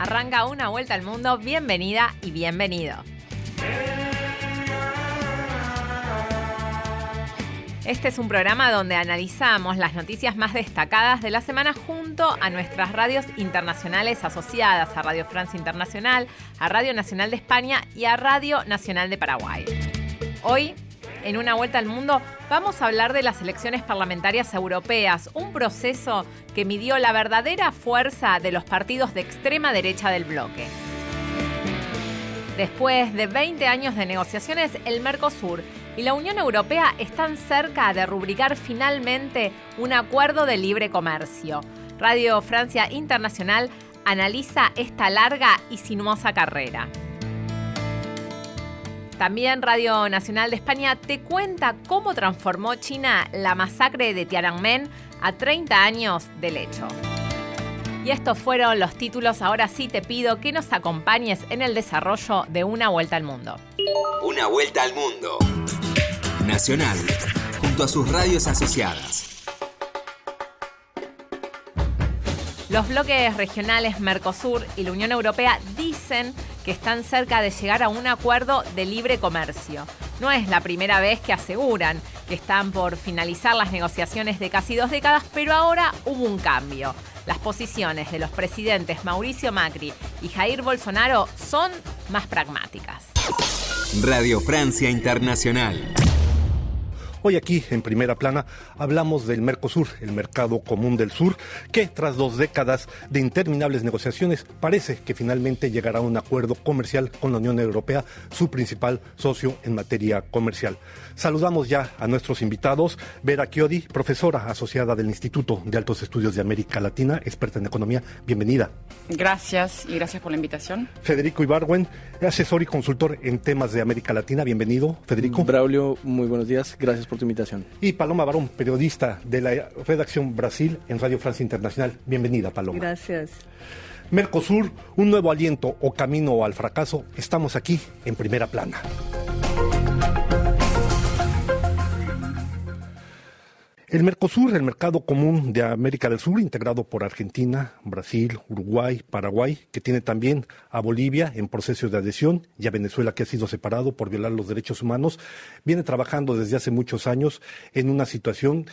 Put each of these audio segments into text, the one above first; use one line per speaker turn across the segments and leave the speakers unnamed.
Arranca una vuelta al mundo, bienvenida y bienvenido. Este es un programa donde analizamos las noticias más destacadas de la semana junto a nuestras radios internacionales asociadas a Radio Francia Internacional, a Radio Nacional de España y a Radio Nacional de Paraguay. Hoy, en una vuelta al mundo, vamos a hablar de las elecciones parlamentarias europeas, un proceso que midió la verdadera fuerza de los partidos de extrema derecha del bloque. Después de 20 años de negociaciones, el Mercosur y la Unión Europea están cerca de rubricar finalmente un acuerdo de libre comercio. Radio Francia Internacional analiza esta larga y sinuosa carrera. También Radio Nacional de España te cuenta cómo transformó China la masacre de Tiananmen a 30 años del hecho. Y estos fueron los títulos. Ahora sí te pido que nos acompañes en el desarrollo de Una Vuelta al Mundo.
Una Vuelta al Mundo. Nacional, junto a sus radios asociadas.
Los bloques regionales Mercosur y la Unión Europea dicen que están cerca de llegar a un acuerdo de libre comercio. No es la primera vez que aseguran que están por finalizar las negociaciones de casi dos décadas, pero ahora hubo un cambio. Las posiciones de los presidentes Mauricio Macri y Jair Bolsonaro son más pragmáticas.
Radio Francia Internacional.
Hoy aquí, en primera plana, hablamos del Mercosur, el mercado común del sur, que tras dos décadas de interminables negociaciones parece que finalmente llegará a un acuerdo comercial con la Unión Europea, su principal socio en materia comercial. Saludamos ya a nuestros invitados. Vera Chiodi, profesora asociada del Instituto de Altos Estudios de América Latina, experta en economía. Bienvenida.
Gracias y gracias por la invitación.
Federico Ibarwen, asesor y consultor en temas de América Latina. Bienvenido, Federico.
Braulio, muy buenos días. Gracias por tu invitación.
Y Paloma Barón, periodista de la redacción Brasil en Radio Francia Internacional. Bienvenida, Paloma.
Gracias.
Mercosur, un nuevo aliento o camino al fracaso. Estamos aquí en primera plana. El Mercosur, el mercado común de América del Sur, integrado por Argentina, Brasil, Uruguay, Paraguay, que tiene también a Bolivia en proceso de adhesión y a Venezuela que ha sido separado por violar los derechos humanos, viene trabajando desde hace muchos años en una situación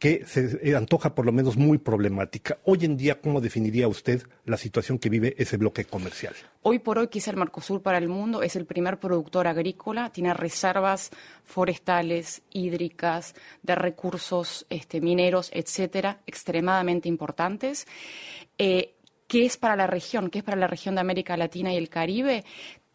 que se antoja por lo menos muy problemática. Hoy en día, ¿cómo definiría usted la situación que vive ese bloque comercial?
Hoy por hoy, quizá el Mercosur para el mundo es el primer productor agrícola, tiene reservas forestales, hídricas, de recursos este, mineros, etcétera, extremadamente importantes. Eh, ¿Qué es para la región? ¿Qué es para la región de América Latina y el Caribe?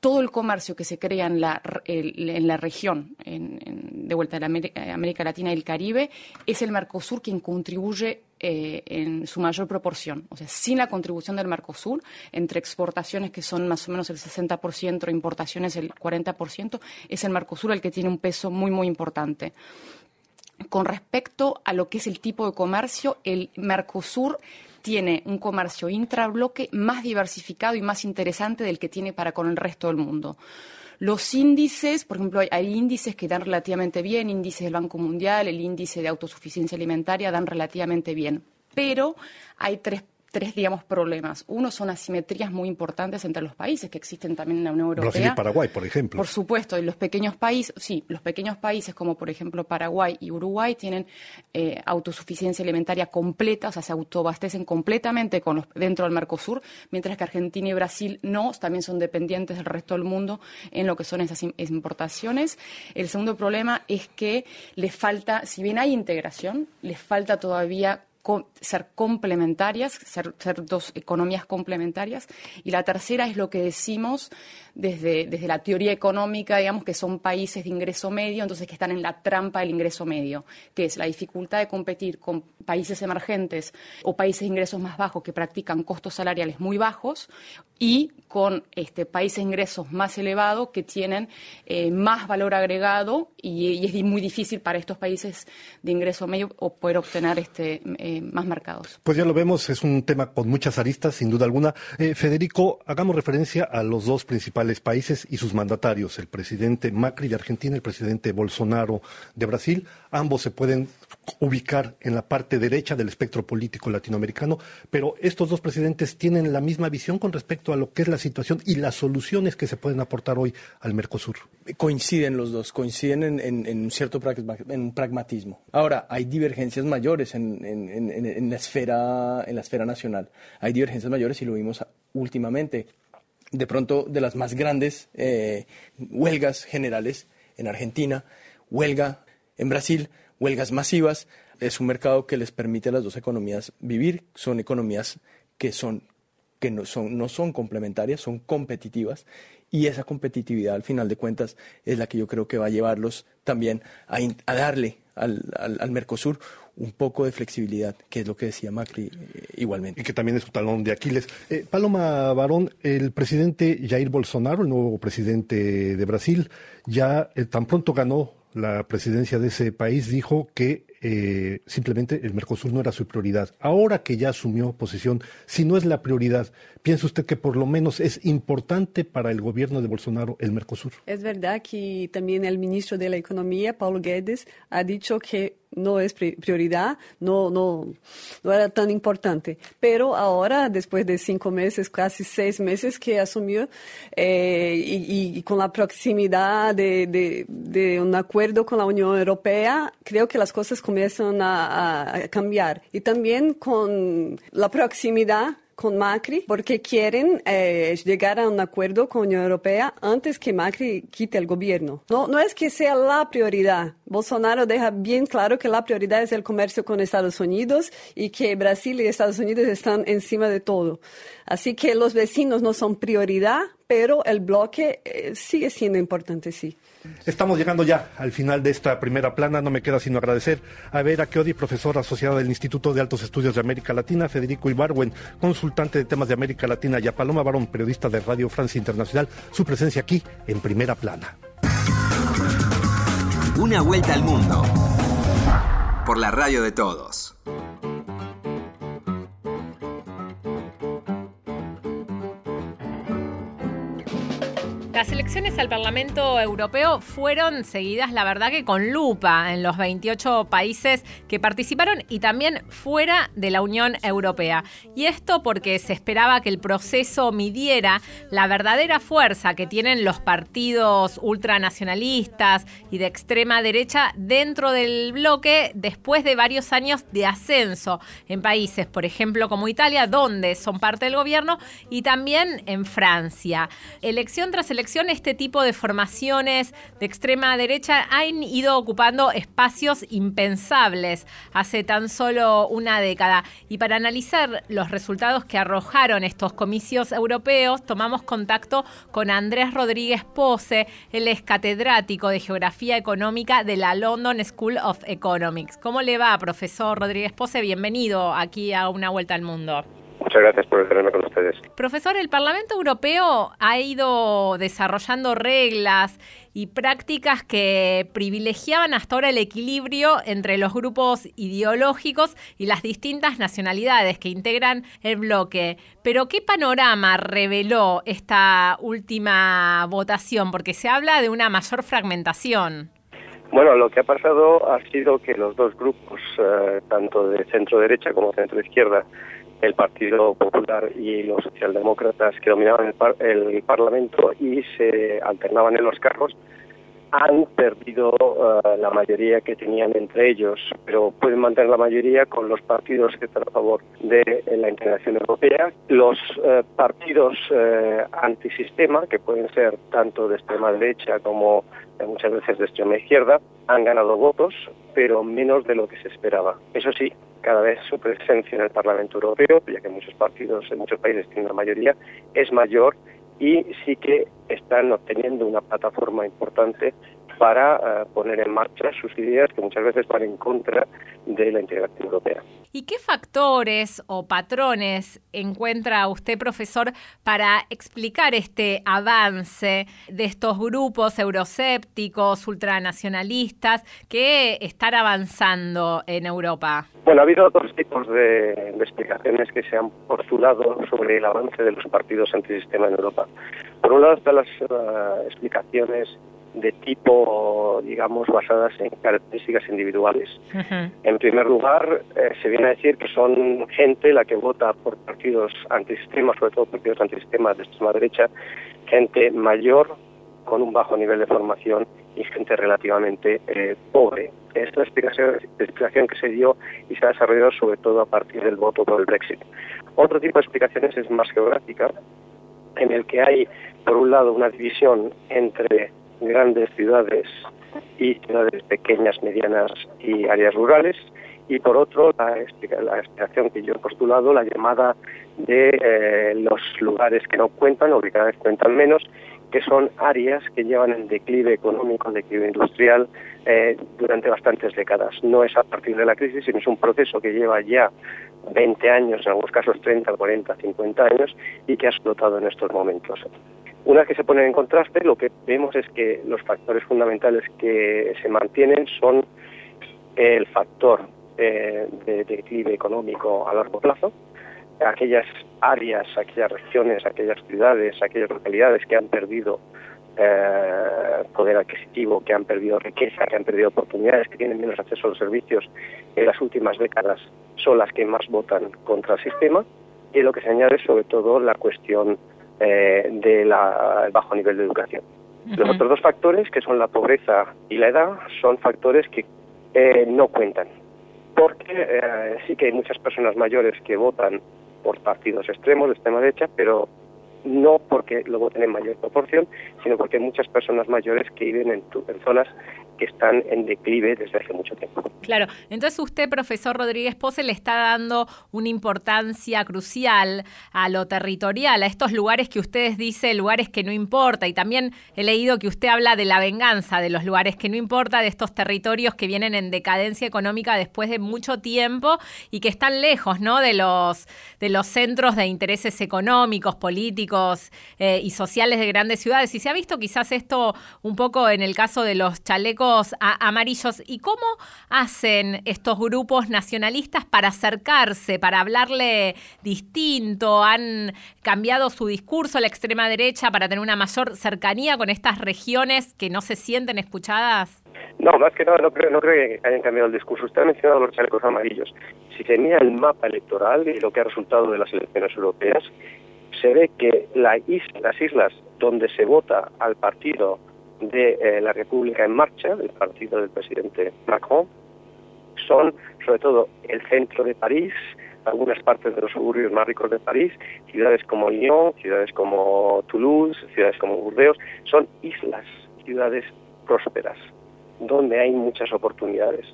Todo el comercio que se crea en la, en la región, de vuelta de América, América, Latina y el Caribe, es el Mercosur quien contribuye eh, en su mayor proporción. O sea, sin la contribución del Mercosur, entre exportaciones que son más o menos el 60%, importaciones el 40%, es el Mercosur el que tiene un peso muy, muy importante. Con respecto a lo que es el tipo de comercio, el Mercosur tiene un comercio intrabloque más diversificado y más interesante del que tiene para con el resto del mundo. Los índices, por ejemplo, hay, índices que dan relativamente bien, índices del Banco Mundial, el índice de autosuficiencia alimentaria dan relativamente bien, pero hay tres tres, digamos, problemas. Uno son asimetrías muy importantes entre los países que existen también en la Unión Europea.
Brasil y Paraguay, por ejemplo.
Por supuesto, y los pequeños países, sí, los pequeños países como por ejemplo Paraguay y Uruguay tienen eh, autosuficiencia alimentaria completa, o sea, se autoabastecen completamente con los, dentro del Mercosur, mientras que Argentina y Brasil no, también son dependientes del resto del mundo en lo que son esas importaciones. El segundo problema es que les falta, si bien hay integración, les falta todavía ser complementarias, ser, dos economías complementarias. Y la tercera es lo que decimos desde, desde la teoría económica, digamos, que son países de ingreso medio, entonces que están en la trampa del ingreso medio, que es la dificultad de competir con países emergentes o países de ingresos más bajos que practican costos salariales muy bajos y con este, países de ingresos más elevados que tienen eh, más valor agregado y, es muy difícil para estos países de ingreso medio poder obtener este, eh, más mercados.
Pues ya lo vemos, es un tema con muchas aristas, sin duda alguna. Eh, Federico, hagamos referencia a los dos principales países y sus mandatarios, el presidente Macri de Argentina y el presidente Bolsonaro de Brasil. Ambos se pueden ubicar en la parte derecha del espectro político latinoamericano, pero estos dos presidentes tienen la misma visión con respecto a lo que es la situación y las soluciones que se pueden aportar hoy al Mercosur.
Coinciden los dos, coinciden en, un cierto pragmatismo. Ahora, hay divergencias mayores en, la esfera, en la esfera nacional. Hay divergencias mayores y lo vimos últimamente. De pronto, de las más grandes eh, huelgas generales en Argentina, huelga en Brasil, huelgas masivas. Es un mercado que les permite a las dos economías vivir. Son economías que, son, que no, son, no son complementarias, son competitivas. Y esa competitividad, al final de cuentas, es la que yo creo que va a llevarlos también a, a darle al, al, Mercosur un poco de flexibilidad, que es lo que decía Macri eh, igualmente.
Y que también es su talón de Aquiles. Eh, Paloma Barón, el presidente Jair Bolsonaro, el nuevo presidente de Brasil, ya eh, tan pronto ganó la presidencia de ese país, dijo que eh, simplemente el Mercosur no era su prioridad. Ahora que ya asumió posición, si no es la prioridad, ¿piensa usted que por lo menos es importante para el gobierno de Bolsonaro el Mercosur?
Es verdad que también el ministro de la Economía, Paulo Guedes, ha dicho que no es prioridad, no, no, no era tan importante. Pero ahora, después de cinco meses, casi seis meses que asumió, eh, y, con la proximidad de, un acuerdo con la Unión Europea, creo que las cosas a, a cambiar. Y también con la proximidad con Macri porque quieren eh, llegar a un acuerdo con la Unión Europea antes que Macri quite el gobierno. No, no es que sea la prioridad. Bolsonaro deja bien claro que la prioridad es el comercio con Estados Unidos y que Brasil y Estados Unidos están encima de todo. Así que los vecinos no son prioridad, pero el bloque eh, sigue siendo importante, sí.
Estamos llegando ya al final de esta primera plana. No me queda sino agradecer a Vera Chiodi, profesora asociada del Instituto de Altos Estudios de América Latina, Federico Ibarwen, consultante de temas de América Latina, y a Paloma Barón, periodista de Radio Francia Internacional, su presencia aquí en primera plana.
Una vuelta al mundo por la radio de todos.
Las elecciones al Parlamento Europeo fueron seguidas, la verdad que con lupa, en los 28 países que participaron y también fuera de la Unión Europea. Y esto porque se esperaba que el proceso midiera la verdadera fuerza que tienen los partidos ultranacionalistas y de extrema derecha dentro del bloque después de varios años de ascenso en países, por ejemplo, como Italia, donde son parte del gobierno, y también en Francia. Elección tras elección este tipo de formaciones de extrema derecha han ido ocupando espacios impensables hace tan solo una década. Y para analizar los resultados que arrojaron estos comicios europeos, tomamos contacto con Andrés Rodríguez Pose, él es catedrático de Geografía Económica de la London School of Economics. ¿Cómo le va, profesor Rodríguez Pose? Bienvenido aquí a Una Vuelta al Mundo.
Muchas gracias por tenerme con ustedes.
Profesor, el Parlamento Europeo ha ido desarrollando reglas y prácticas que privilegiaban hasta ahora el equilibrio entre los grupos ideológicos y las distintas nacionalidades que integran el bloque. Pero ¿qué panorama reveló esta última votación? Porque se habla de una mayor fragmentación.
Bueno, lo que ha pasado ha sido que los dos grupos, eh, tanto de centro derecha como centro izquierda, el Partido Popular y los socialdemócratas que dominaban el, Parlamento y se alternaban en los cargos, han perdido eh, la mayoría que tenían entre ellos, pero pueden mantener la mayoría con los partidos que están a favor de la integración europea. Los eh, partidos eh, antisistema, que pueden ser tanto de extrema derecha como muchas veces de extrema izquierda, han ganado votos, pero menos de lo que se esperaba. Eso sí, cada vez su presencia en el Parlamento Europeo, ya que muchos partidos en muchos países tienen la mayoría, es mayor y sí que están obteniendo una plataforma importante para eh, poner en marcha sus ideas que muchas veces van en contra de la integración europea.
¿Y qué factores o patrones encuentra usted, profesor, para explicar este avance de estos grupos euroscépticos, ultranacionalistas, que están avanzando en Europa?
Bueno, ha habido dos tipos de, explicaciones que se han postulado sobre el avance de los partidos antisistema en Europa. Por un lado están las eh, explicaciones de tipo, digamos, basadas en características individuales. En primer lugar, eh, se viene a decir que son gente la que vota por partidos antisistemas, sobre todo partidos antisistemas de extrema derecha, gente mayor con un bajo nivel de formación y gente relativamente eh, pobre. Esta es la explicación, explicación que se dio y se ha desarrollado sobre todo a partir del voto por el Brexit. Otro tipo de explicaciones es más geográfica, en el que hay, por un lado, una división entre grandes ciudades y ciudades pequeñas, medianas y áreas rurales, y por otro la, explicación que yo he postulado, la llamada de eh, los lugares que no cuentan o que cada vez cuentan menos, que son áreas que llevan en declive económico, declive industrial eh, durante bastantes décadas. No es a partir de la crisis, sino es un proceso que lleva ya 20 años, en algunos casos 30, 40, 50 años y que ha explotado en estos momentos. Una vez que se pone en contraste, lo que vemos es que los factores fundamentales que se mantienen son el factor eh, de declive económico a largo plazo, aquellas áreas, aquellas regiones, aquellas ciudades, aquellas localidades que han perdido eh, poder adquisitivo, que han perdido riqueza, que han perdido oportunidades, que tienen menos acceso a los servicios en las últimas décadas, son las que más votan contra el sistema. Y lo que se añade sobre todo la cuestión eh, del bajo nivel de educación. Los otros dos factores, que son la pobreza y la edad, son factores que eh, no cuentan, porque eh, sí que hay muchas personas mayores que votan por partidos extremos de extrema derecha, pero no porque lo voten en mayor proporción, sino porque hay muchas personas mayores que viven en, en zonas que están en declive desde hace mucho tiempo.
Claro, entonces usted, profesor Rodríguez Pose, le está dando una importancia crucial a lo territorial, a estos lugares que ustedes dice, lugares que no importa, y también he leído que usted habla de la venganza de los lugares que no importa, de estos territorios que vienen en decadencia económica después de mucho tiempo y que están lejos, ¿no? De los, de los centros de intereses económicos, políticos eh, y sociales de grandes ciudades. Y se ha visto quizás esto un poco en el caso de los chalecos amarillos. ¿Y cómo hacen estos grupos nacionalistas para acercarse, para hablarle distinto? ¿Han cambiado su discurso a la extrema derecha para tener una mayor cercanía con estas regiones que no se sienten escuchadas?
No, más que nada no creo, no creo que hayan cambiado el discurso. Usted ha mencionado los chalecos amarillos. Si se mira el mapa electoral y lo que ha resultado de las elecciones europeas, se ve que la las islas donde se vota al partido de eh, la República en Marcha, del partido del presidente Macron, son sobre todo el centro de París, algunas partes de los suburbios más ricos de París, ciudades como Lyon, ciudades como Toulouse, ciudades como Burdeos, son islas, ciudades prósperas, donde hay muchas oportunidades.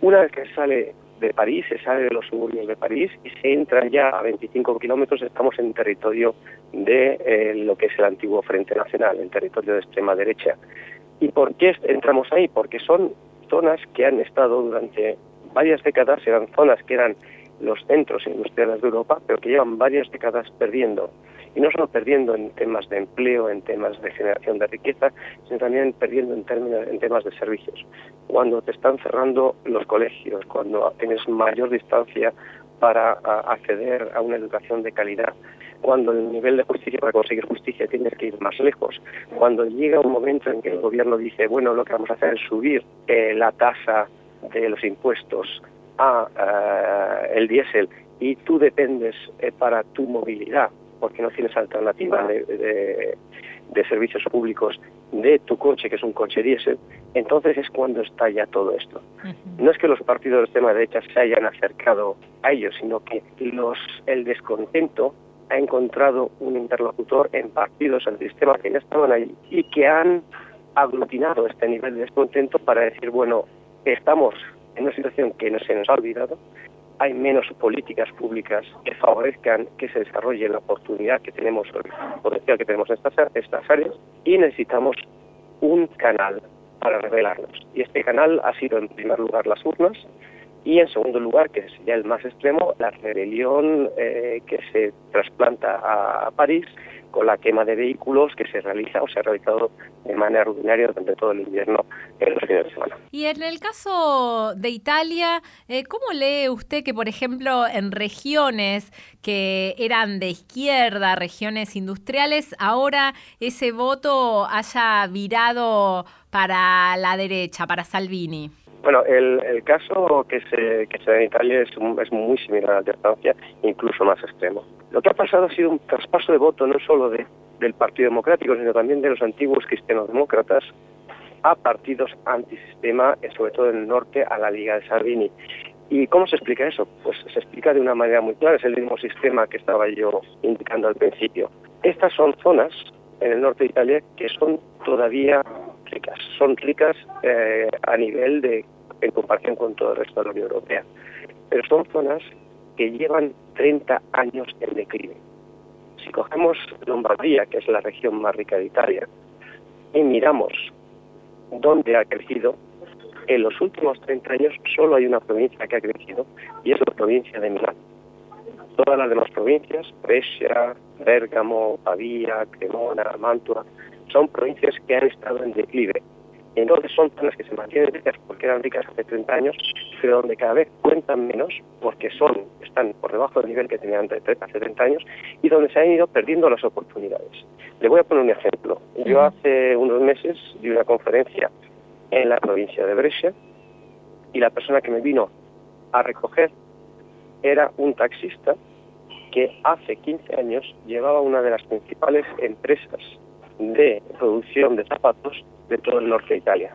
Una vez que sale de París, se sale de los suburbios de París y se entra ya a 25 kilómetros, estamos en territorio de eh, lo que es el antiguo Frente Nacional, el territorio de extrema derecha. ¿Y por qué entramos ahí? Porque son zonas que han estado durante varias décadas, eran zonas que eran los centros industriales de Europa, pero que llevan varias décadas perdiendo y no solo perdiendo en temas de empleo, en temas de generación de riqueza, sino también perdiendo en, términos, en temas de servicios. Cuando te están cerrando los colegios, cuando tienes mayor distancia para acceder a una educación de calidad, cuando el nivel de justicia para conseguir justicia tienes que ir más lejos, cuando llega un momento en que el gobierno dice, bueno, lo que vamos a hacer es subir eh, la tasa de los impuestos a eh, el diésel y tú dependes eh, para tu movilidad porque no tienes alternativa de, servicios públicos de tu coche, que es un coche diésel, entonces es cuando estalla todo esto. No es que los partidos de extrema derecha se hayan acercado a ellos, sino que los, el descontento ha encontrado un interlocutor en partidos del sistema que ya estaban ahí y que han aglutinado este nivel de descontento para decir, bueno, estamos en una situación que no se nos ha olvidado, hay menos políticas públicas que favorezcan que se desarrolle la oportunidad que tenemos, el potencial que tenemos en estas, estas áreas, y necesitamos un canal para revelarnos. Y este canal ha sido, en primer lugar, las urnas, y en segundo lugar, que ya el más extremo, la rebelión eh, que se trasplanta a París con la quema de vehículos que se realiza o se ha realizado de manera rutinaria durante todo el invierno en los fines de semana.
Y en el caso de Italia, eh, ¿cómo lee usted que, por ejemplo, en regiones que eran de izquierda, regiones industriales, ahora ese voto haya virado para la derecha, para Salvini?
Bueno, el, caso que se, que se da en Italia es, es muy similar al de Francia, incluso más extremo. Lo que ha pasado ha sido un traspaso de voto no solo de, del Partido Democrático, sino también de los antiguos cristianos-demócratas a partidos antisistema, eh, sobre todo en el norte, a la Liga de Salvini. ¿Y cómo se explica eso? Pues se explica de una manera muy clara, es el mismo sistema que estaba yo indicando al principio. Estas son zonas en el norte de Italia que son todavía ricas, son ricas eh, a nivel de en comparación con todo el resto de la Unión Europea. Pero son zonas que llevan 30 años en declive. Si cogemos Lombardía, que es la región más rica de Italia, y miramos dónde ha crecido, en los últimos 30 años solo hay una provincia que ha crecido y es la provincia de Milán. Todas las demás provincias, Brescia, Bérgamo, Pavía, Cremona, Mantua, son provincias que han estado en declive entonces son zonas que se mantienen ricas porque eran ricas hace 30 años, pero donde cada vez cuentan menos porque son están por debajo del nivel que tenían hace 30 años y donde se han ido perdiendo las oportunidades. Le voy a poner un ejemplo. Yo hace unos meses di una conferencia en la provincia de Brescia y la persona que me vino a recoger era un taxista que hace 15 años llevaba una de las principales empresas de producción de zapatos de todo el norte de Italia.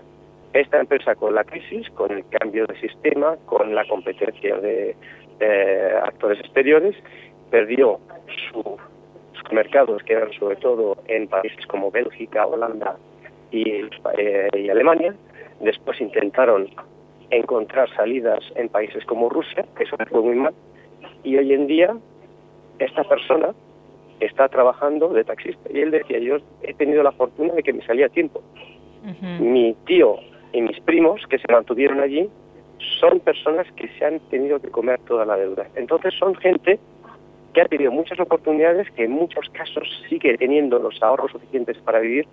Esta empresa con la crisis, con el cambio de sistema, con la competencia de, actores exteriores, perdió sus mercados, que eran sobre todo en países como Bélgica, Holanda y, eh, y Alemania. Después intentaron encontrar salidas en países como Rusia, que eso fue muy mal. Y hoy en día, esta persona está trabajando de taxista. Y él decía, yo he tenido la fortuna de que me salía a tiempo. Mi tío y mis primos que se mantuvieron allí son personas que se han tenido que comer toda la deuda. Entonces son gente que ha tenido muchas oportunidades, que en muchos casos sigue teniendo los ahorros suficientes para vivir,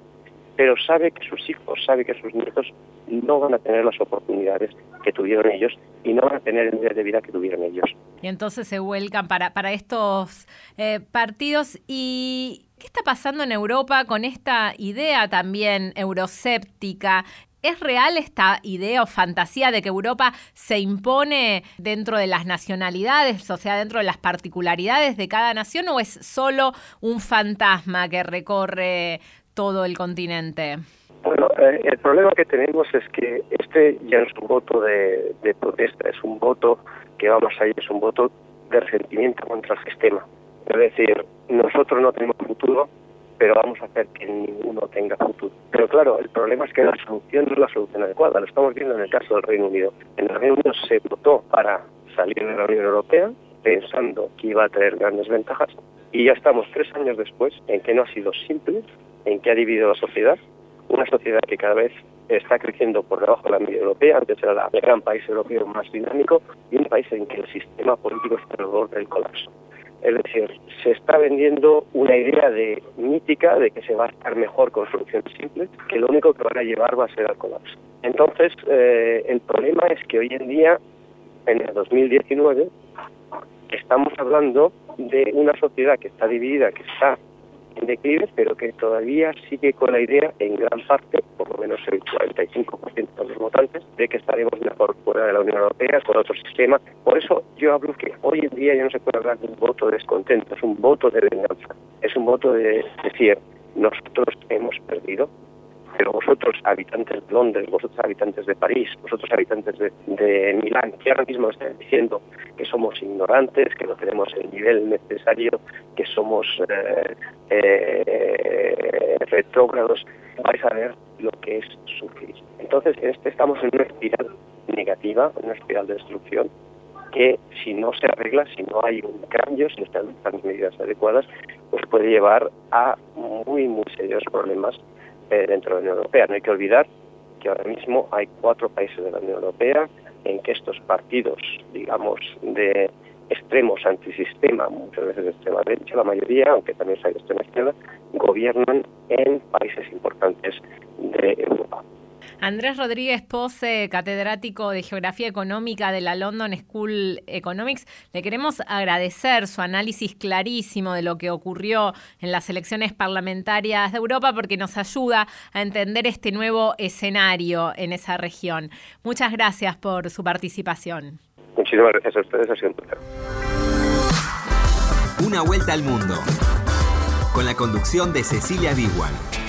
pero sabe que sus hijos, sabe que sus nietos no van a tener las oportunidades que tuvieron ellos y no van a tener el nivel de vida que tuvieron ellos.
Y entonces se vuelcan para, para estos eh, partidos. ¿Y qué está pasando en Europa con esta idea también euroséptica? ¿Es real esta idea o fantasía de que Europa se impone dentro de las nacionalidades, o sea, dentro de las particularidades de cada nación, o es solo un fantasma que recorre todo el continente?
Bueno, eh, el problema que tenemos es que este ya no es un voto de, protesta, es un voto que vamos a ir, es un voto de resentimiento contra el sistema. Es decir, nosotros no tenemos futuro, pero vamos a hacer que ninguno tenga futuro. Pero claro, el problema es que la solución no es la solución adecuada. Lo estamos viendo en el caso del Reino Unido. En el Reino Unido se votó para salir de la Unión Europea pensando que iba a tener grandes ventajas y ya estamos tres años después en que no ha sido simple, en que ha dividido la sociedad, una sociedad que cada vez está creciendo por debajo de la media europea, antes era el gran país europeo más dinámico y un país en que el sistema político está al borde del colapso. Es decir, se está vendiendo una idea de mítica de que se va a estar mejor con soluciones simples, que lo único que van a llevar va a ser al colapso. Entonces, eh, el problema es que hoy en día, en el 2019, estamos hablando de una sociedad que está dividida, que está en declive, pero que todavía sigue con la idea, en gran parte, por lo menos el 45% de los votantes, de que estaremos mejor fuera de la Unión Europea, con otro sistema. Por eso yo hablo que hoy en día ya no se puede hablar de un voto de descontento, es un voto de venganza, es un voto de decir, nosotros hemos perdido, pero vosotros, habitantes de Londres, vosotros, habitantes de París, vosotros, habitantes de, Milán, que ahora mismo están diciendo que somos ignorantes, que no tenemos el nivel necesario, que somos eh, eh, retrógrados, vais a ver lo que es sufrir. Entonces, en este estamos en una espiral negativa, una espiral de destrucción, que si no se arregla, si no hay un cambio, si no están las medidas adecuadas, pues puede llevar a muy, muy serios problemas eh, dentro de la Unión Europea. No hay que olvidar que ahora mismo hay cuatro países de la Unión Europea en que estos partidos, digamos, de extremos antisistema, muchas veces de extrema derecha, la mayoría, aunque también hay de extrema izquierda, gobiernan en países importantes de Europa.
Andrés Rodríguez Pose, catedrático de Geografía Económica de la London School Economics, le queremos agradecer su análisis clarísimo de lo que ocurrió en las elecciones parlamentarias de Europa porque nos ayuda a entender este nuevo escenario en esa región. Muchas gracias por su participación.
Muchísimas gracias a ustedes, ha sido
Una vuelta al mundo con la conducción de Cecilia Biguan.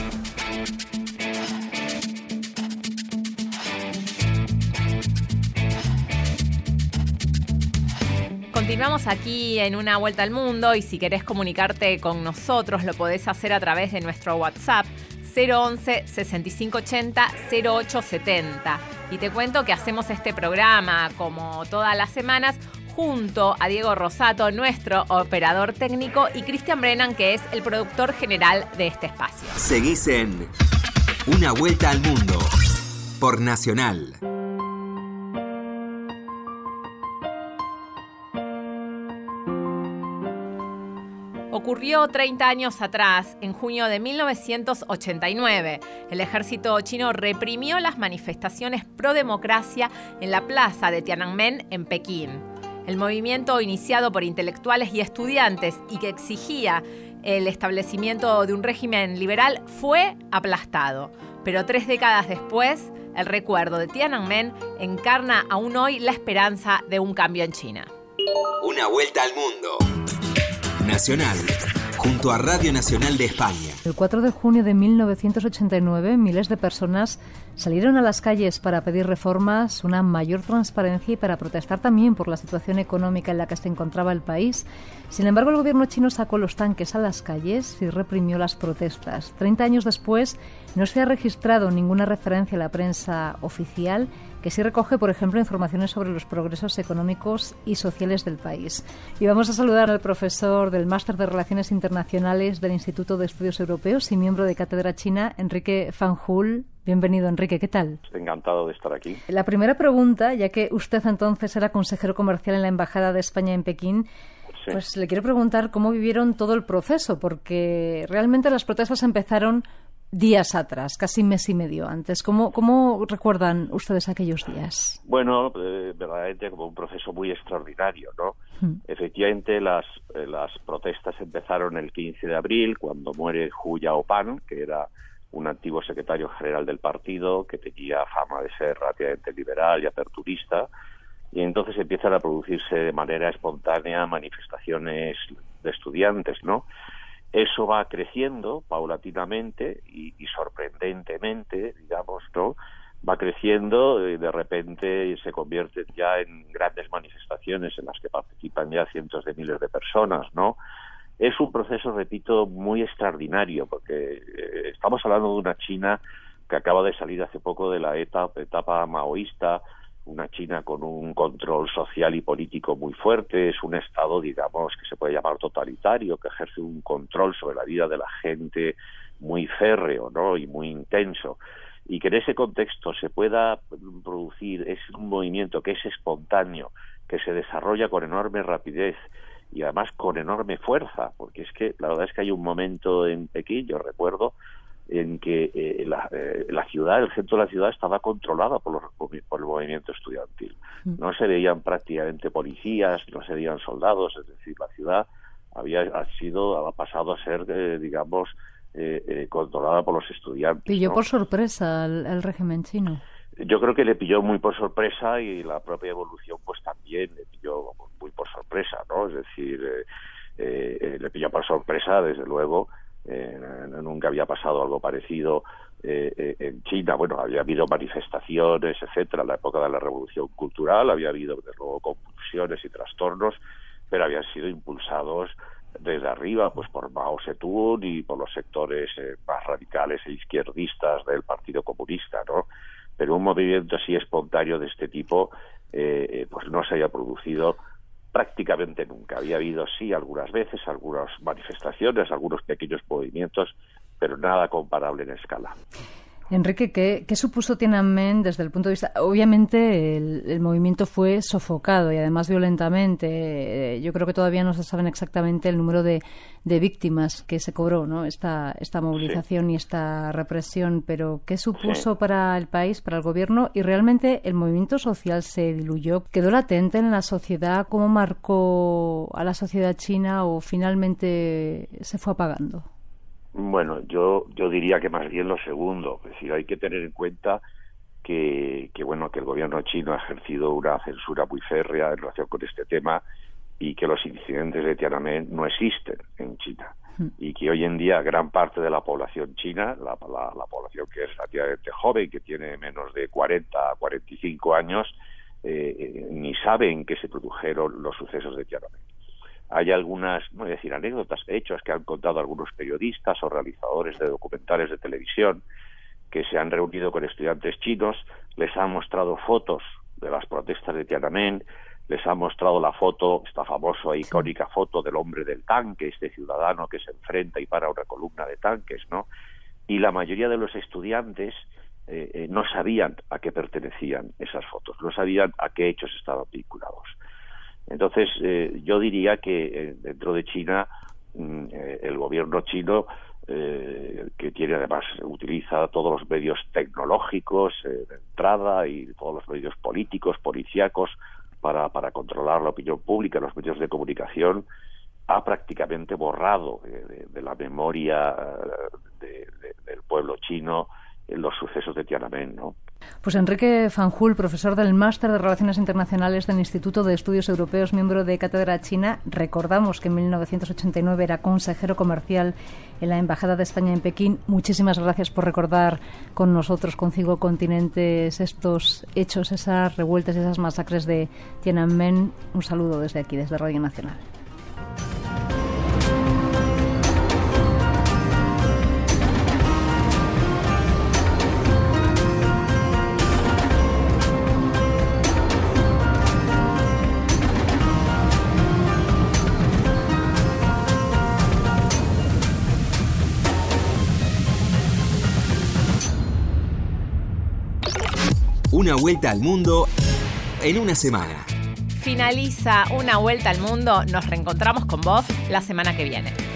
Continuamos aquí en una vuelta al mundo y si querés comunicarte con nosotros lo podés hacer a través de nuestro WhatsApp 011 6580 0870. Y te cuento que hacemos este programa como todas las semanas junto a Diego Rosato, nuestro operador técnico, y Cristian Brennan, que es el productor general de este espacio.
Seguís en Una Vuelta al Mundo por Nacional.
Ocurrió 30 años atrás, en junio de 1989. El ejército chino reprimió las manifestaciones pro democracia en la plaza de Tiananmen en Pekín. El movimiento iniciado por intelectuales y estudiantes y que exigía el establecimiento de un régimen liberal fue aplastado. Pero tres décadas después, el recuerdo de Tiananmen encarna aún hoy la esperanza de un cambio en China.
Una vuelta al mundo. Nacional, junto a Radio Nacional de España.
El 4 de junio de 1989, miles de personas salieron a las calles para pedir reformas, una mayor transparencia y para protestar también por la situación económica en la que se encontraba el país. Sin embargo, el gobierno chino sacó los tanques a las calles y reprimió las protestas. Treinta años después, no se ha registrado ninguna referencia a la prensa oficial que sí recoge, por ejemplo, informaciones sobre los progresos económicos y sociales del país. Y vamos a saludar al profesor del Máster de Relaciones Internacionales del Instituto de Estudios Europeos y miembro de Cátedra China, Enrique Fanjul. Bienvenido, Enrique. ¿Qué tal?
Encantado de estar aquí.
La primera pregunta, ya que usted entonces era consejero comercial en la Embajada de España en Pekín, Pues le quiero preguntar cómo vivieron todo el proceso, porque realmente las protestas empezaron días atrás, casi mes y medio antes. ¿Cómo, cómo recuerdan ustedes aquellos días?
Bueno, eh, verdaderamente como un proceso muy extraordinario, ¿no? Hmm. Efectivamente, las, eh, las protestas empezaron el 15 de abril, cuando muere Hu Yaopan, que era un antiguo secretario general del partido, que tenía fama de ser relativamente liberal y aperturista, y entonces empiezan a producirse de manera espontánea manifestaciones de estudiantes, ¿no? Eso va creciendo paulatinamente y, sorprendentemente, digamos, ¿no? Va creciendo y de repente se convierte ya en grandes manifestaciones en las que participan ya cientos de miles de personas, ¿no? Es un proceso, repito, muy extraordinario porque eh, estamos hablando de una China que acaba de salir hace poco de la etapa, etapa maoísta, una China con un control social y político muy fuerte, es un Estado, digamos, que se puede llamar totalitario, que ejerce un control sobre la vida de la gente muy férreo ¿no? y muy intenso. Y que en ese contexto se pueda producir es un movimiento que es espontáneo, que se desarrolla con enorme rapidez y además con enorme fuerza, porque es que la verdad es que hay un momento en Pekín, yo recuerdo, en que eh, la, eh, la, ciudad, el centro de la ciudad estaba controlada por, los, por el movimiento estudiantil. Mm. No se veían prácticamente policías, no se veían soldados, es decir, la ciudad había ha sido, ha pasado a ser, eh, digamos, controlada por los estudiantes.
Pilló por sorpresa el, régimen chino.
Yo creo que le pilló muy por sorpresa y la propia evolución, pues también le pilló muy por sorpresa, ¿no? Es decir, le pilló por sorpresa, desde luego, eh, nunca había pasado algo parecido eh, eh, en China. Bueno, había habido manifestaciones, etcétera, en la época de la Revolución Cultural, había habido, desde luego, convulsiones y trastornos, pero habían sido impulsados desde arriba, pues por Mao Zedong y por los sectores más radicales e izquierdistas del Partido Comunista, ¿no? Pero un movimiento así espontáneo de este tipo, pues no se haya producido prácticamente nunca. Había habido, sí, algunas veces, algunas manifestaciones, algunos pequeños movimientos, pero nada comparable en escala.
Enrique, ¿qué, supuso Tiananmen desde el punto de vista? Obviamente el, movimiento fue sofocado y además violentamente. Eh, yo creo que todavía no se saben exactamente el número de, víctimas que se cobró, ¿no? Esta, esta movilización y esta represión. Pero ¿qué supuso para el país, para el gobierno? Y realmente el movimiento social se diluyó, quedó latente en la sociedad. ¿Cómo marcó a la sociedad china o finalmente se fue apagando?
Bueno, yo, yo diría que más bien lo segundo. Es decir, hay que tener en cuenta que, que, bueno, que el gobierno chino ha ejercido una censura muy férrea en relación con este tema y que los incidentes de Tiananmen no existen en China hmm. y que hoy en día gran parte de la población china, la, la, población que es relativamente joven, que tiene menos de 40 a 45 años, eh, eh, ni saben que se produjeron los sucesos de Tiananmen. Hay algunas, no voy a decir anécdotas, hechos que han contado algunos periodistas o realizadores de documentales de televisión que se han reunido con estudiantes chinos, les han mostrado fotos de las protestas de Tiananmen, les han mostrado la foto, esta famosa e icónica foto del hombre del tanque, este ciudadano que se enfrenta y para una columna de tanques, ¿no? Y la mayoría de los estudiantes eh, eh, no sabían a qué pertenecían esas fotos, no sabían a qué hechos estaban vinculados. Entonces, eh, yo diría que eh, dentro de China, mm, eh, el gobierno chino, que tiene además, utiliza todos los medios tecnológicos de entrada y todos los medios políticos, policíacos, para, para controlar la opinión pública, los medios de comunicación, ha prácticamente borrado de, la memoria del pueblo chino los sucesos de Tiananmen, ¿no?
Pues Enrique Fanjul, profesor del Máster de Relaciones Internacionales del Instituto de Estudios Europeos, miembro de Cátedra China. Recordamos que en 1989 era consejero comercial en la Embajada de España en Pekín. Muchísimas gracias por recordar con nosotros, con Cinco Continentes, estos hechos, esas revueltas, esas masacres de Tiananmen. Un saludo desde aquí, desde Radio Nacional.
Una vuelta al mundo en una semana.
Finaliza una vuelta al mundo. Nos reencontramos con vos la semana que viene.